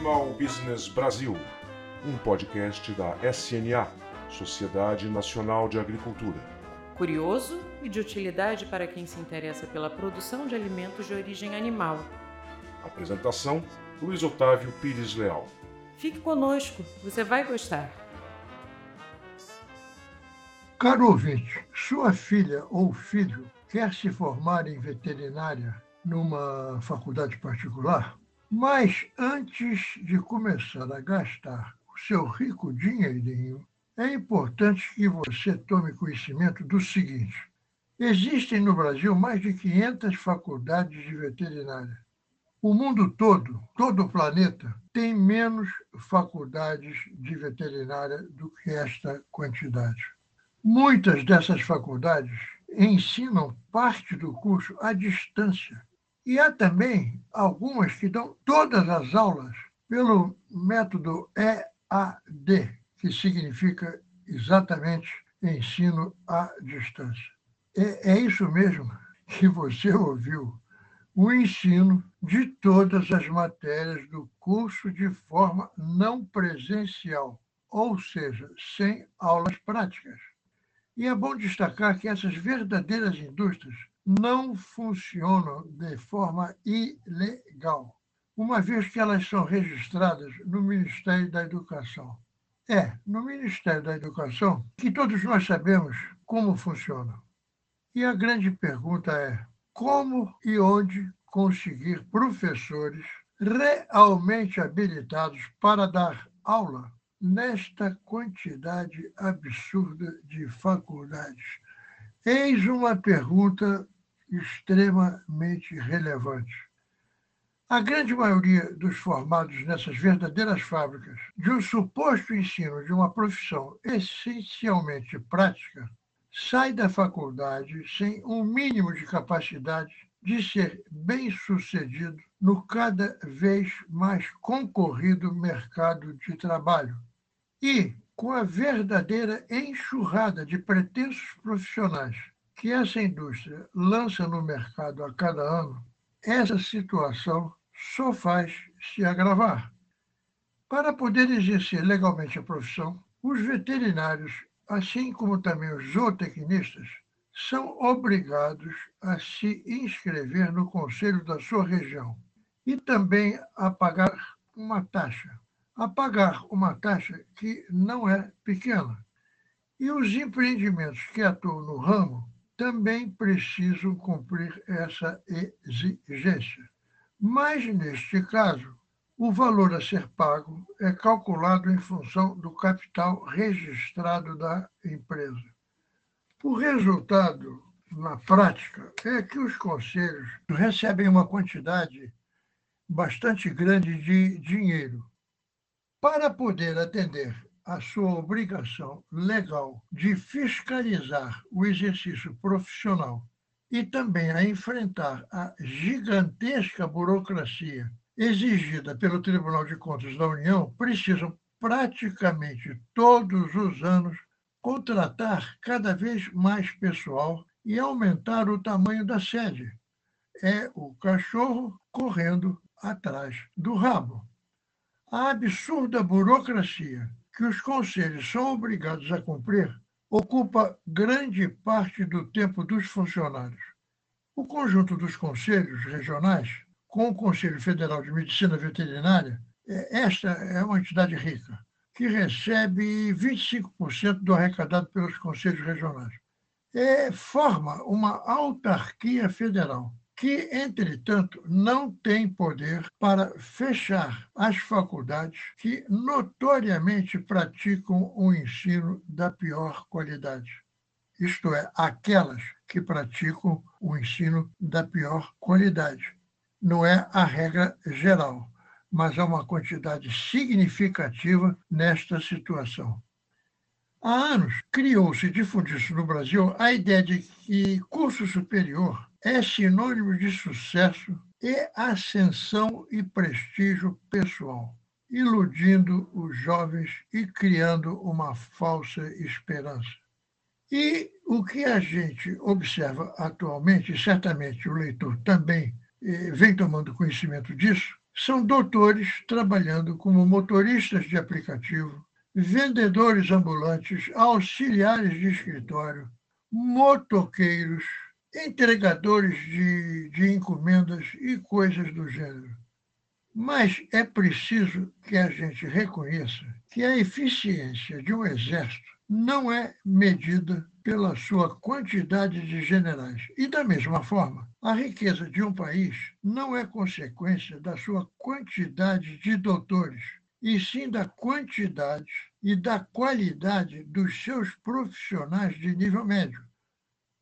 Animal Business Brasil, um podcast da SNA, Sociedade Nacional de Agricultura. Curioso e de utilidade para quem se interessa pela produção de alimentos de origem animal. Apresentação: Luiz Otávio Pires Leal. Fique conosco, você vai gostar. Caro ouvinte, sua filha ou filho quer se formar em veterinária numa faculdade particular? Mas antes de começar a gastar o seu rico dinheirinho, é importante que você tome conhecimento do seguinte: existem no Brasil mais de 500 faculdades de veterinária. O mundo todo, todo o planeta, tem menos faculdades de veterinária do que esta quantidade. Muitas dessas faculdades ensinam parte do curso à distância e há também algumas que dão todas as aulas pelo método EAD, que significa exatamente ensino à distância. É, é isso mesmo que você ouviu, o ensino de todas as matérias do curso de forma não presencial, ou seja, sem aulas práticas. E é bom destacar que essas verdadeiras indústrias não funcionam de forma ilegal, uma vez que elas são registradas no Ministério da Educação. É, no Ministério da Educação que todos nós sabemos como funciona. E a grande pergunta é: como e onde conseguir professores realmente habilitados para dar aula nesta quantidade absurda de faculdades? Eis uma pergunta extremamente relevante. A grande maioria dos formados nessas verdadeiras fábricas de um suposto ensino de uma profissão essencialmente prática sai da faculdade sem um mínimo de capacidade de ser bem-sucedido no cada vez mais concorrido mercado de trabalho. E, com a verdadeira enxurrada de pretensos profissionais que essa indústria lança no mercado a cada ano, essa situação só faz se agravar. Para poder exercer legalmente a profissão, os veterinários, assim como também os zootecnistas, são obrigados a se inscrever no conselho da sua região e também a pagar uma taxa. A pagar uma taxa que não é pequena. E os empreendimentos que atuam no ramo também precisam cumprir essa exigência. Mas, neste caso, o valor a ser pago é calculado em função do capital registrado da empresa. O resultado, na prática, é que os conselhos recebem uma quantidade bastante grande de dinheiro. Para poder atender a sua obrigação legal de fiscalizar o exercício profissional e também a enfrentar a gigantesca burocracia exigida pelo Tribunal de Contas da União, precisam praticamente todos os anos contratar cada vez mais pessoal e aumentar o tamanho da sede. É o cachorro correndo atrás do rabo. A absurda burocracia que os conselhos são obrigados a cumprir ocupa grande parte do tempo dos funcionários. O conjunto dos conselhos regionais, com o Conselho Federal de Medicina Veterinária, é, esta é uma entidade rica, que recebe 25% do arrecadado pelos conselhos regionais. É, forma uma autarquia federal que, entretanto, não tem poder para fechar as faculdades que notoriamente praticam o ensino da pior qualidade. Isto é, aquelas que praticam o ensino da pior qualidade. Não é a regra geral, mas há uma quantidade significativa nesta situação. Há anos criou-se e difundiu-se no Brasil a ideia de que curso superior é sinônimo de sucesso e ascensão e prestígio pessoal, iludindo os jovens e criando uma falsa esperança. E o que a gente observa atualmente, certamente o leitor também eh, vem tomando conhecimento disso, são doutores trabalhando como motoristas de aplicativo, vendedores ambulantes, auxiliares de escritório, motoqueiros, entregadores de, de encomendas e coisas do gênero. Mas é preciso que a gente reconheça que a eficiência de um exército não é medida pela sua quantidade de generais. E, da mesma forma, a riqueza de um país não é consequência da sua quantidade de doutores, e sim da quantidade e da qualidade dos seus profissionais de nível médio.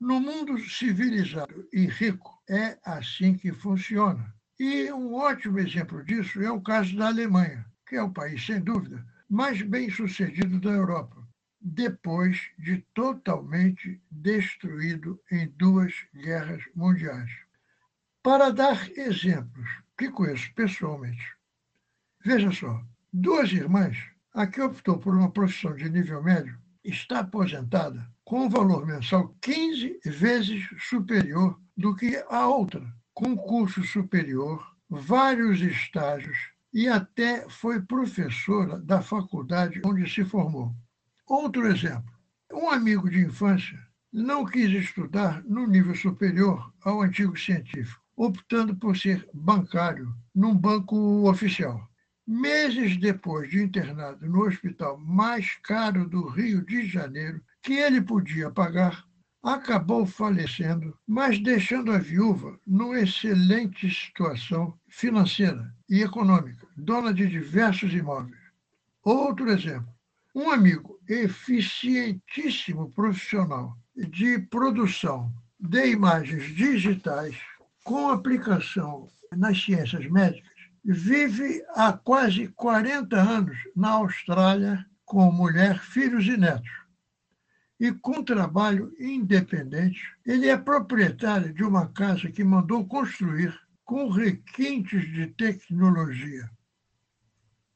No mundo civilizado e rico, é assim que funciona. E um ótimo exemplo disso é o caso da Alemanha, que é o país, sem dúvida, mais bem sucedido da Europa, depois de totalmente destruído em duas guerras mundiais. Para dar exemplos que conheço pessoalmente, veja só: duas irmãs, a que optou por uma profissão de nível médio, está aposentada com um valor mensal 15 vezes superior do que a outra, com curso superior, vários estágios e até foi professora da faculdade onde se formou. Outro exemplo: um amigo de infância não quis estudar no nível superior ao antigo científico, optando por ser bancário num banco oficial. Meses depois de internado no hospital mais caro do Rio de Janeiro, que ele podia pagar, acabou falecendo, mas deixando a viúva numa excelente situação financeira e econômica, dona de diversos imóveis. Outro exemplo: um amigo eficientíssimo profissional de produção de imagens digitais com aplicação nas ciências médicas vive há quase 40 anos na Austrália com mulher, filhos e netos e com trabalho independente, ele é proprietário de uma casa que mandou construir com requintes de tecnologia.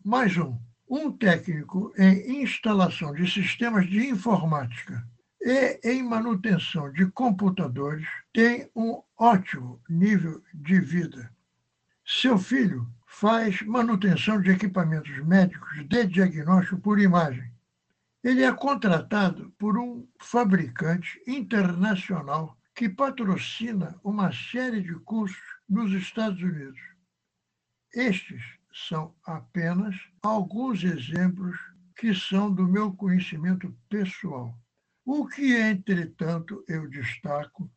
Mais um, um técnico em instalação de sistemas de informática e em manutenção de computadores tem um ótimo nível de vida. Seu filho faz manutenção de equipamentos médicos de diagnóstico por imagem ele é contratado por um fabricante internacional que patrocina uma série de cursos nos Estados Unidos. Estes são apenas alguns exemplos que são do meu conhecimento pessoal. O que, entretanto, eu destaco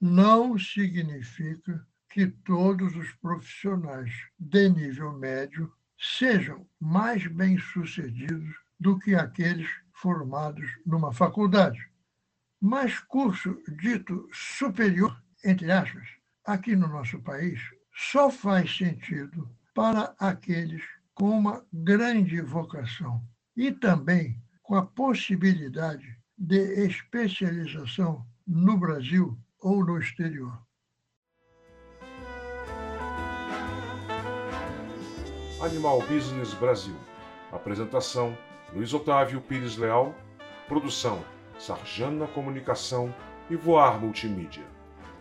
não significa que todos os profissionais de nível médio sejam mais bem-sucedidos do que aqueles formados numa faculdade. Mas curso dito superior, entre aspas, aqui no nosso país, só faz sentido para aqueles com uma grande vocação e também com a possibilidade de especialização no Brasil ou no exterior. Animal Business Brasil. Apresentação Luiz Otávio Pires Leal, produção Sarjana Comunicação e Voar Multimídia.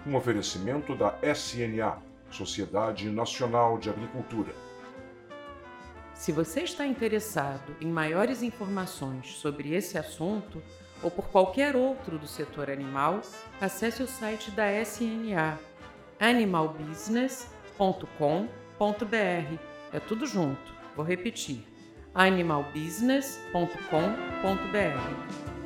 Um oferecimento da SNA, Sociedade Nacional de Agricultura. Se você está interessado em maiores informações sobre esse assunto ou por qualquer outro do setor animal, acesse o site da SNA, animalbusiness.com.br. É tudo junto. Vou repetir animalbusiness.com.br.